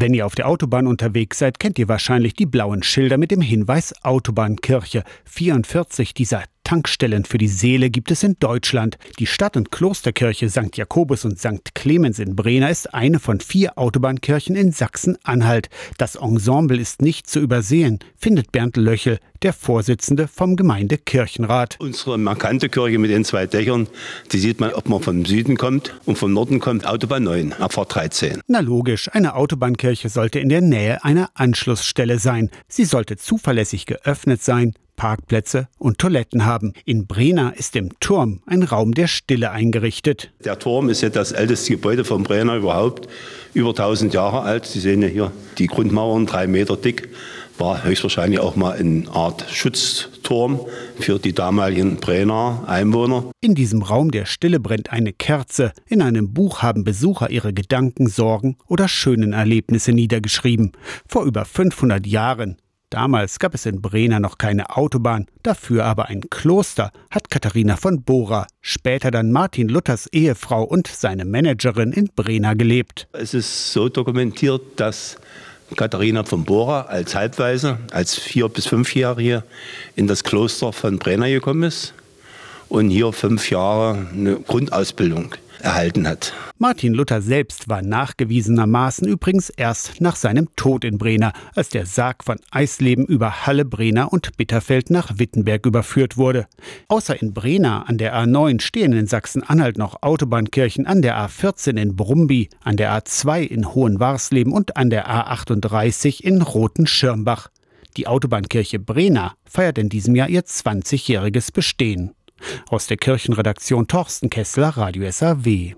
Wenn ihr auf der Autobahn unterwegs seid, kennt ihr wahrscheinlich die blauen Schilder mit dem Hinweis Autobahnkirche. 44 dieser Tankstellen für die Seele gibt es in Deutschland. Die Stadt- und Klosterkirche St. Jakobus und St. Clemens in Brena ist eine von vier Autobahnkirchen in Sachsen-Anhalt. Das Ensemble ist nicht zu übersehen, findet Bernd Löchel, der Vorsitzende vom Gemeindekirchenrat. Unsere markante Kirche mit den zwei Dächern, die sieht man, ob man vom Süden kommt und vom Norden kommt Autobahn 9, Abfahrt 13. Na logisch, eine Autobahnkirche sollte in der Nähe einer Anschlussstelle sein. Sie sollte zuverlässig geöffnet sein, Parkplätze und Toiletten haben. In Brena ist im Turm ein Raum der Stille eingerichtet. Der Turm ist ja das älteste Gebäude von Brena überhaupt, über 1000 Jahre alt. Sie sehen ja hier die Grundmauern, drei Meter dick war höchstwahrscheinlich auch mal eine Art Schutzturm für die damaligen Brenner Einwohner. In diesem Raum der Stille brennt eine Kerze. In einem Buch haben Besucher ihre Gedanken, Sorgen oder schönen Erlebnisse niedergeschrieben. Vor über 500 Jahren Damals gab es in Brena noch keine Autobahn, dafür aber ein Kloster, hat Katharina von Bora, später dann Martin Luthers Ehefrau und seine Managerin in Brena gelebt. Es ist so dokumentiert, dass Katharina von Bora als Halbweise, als Vier- bis Fünfjährige in das Kloster von Brena gekommen ist und hier fünf Jahre eine Grundausbildung erhalten hat. Martin Luther selbst war nachgewiesenermaßen übrigens erst nach seinem Tod in Brena, als der Sarg von Eisleben über Halle, Brena und Bitterfeld nach Wittenberg überführt wurde. Außer in Brena an der A9 stehen in Sachsen-Anhalt noch Autobahnkirchen an der A14 in Brumby, an der A2 in Hohenwarsleben und an der A38 in Roten-Schirmbach. Die Autobahnkirche Brena feiert in diesem Jahr ihr 20-jähriges Bestehen. Aus der Kirchenredaktion Torsten Kessler, Radio SAW.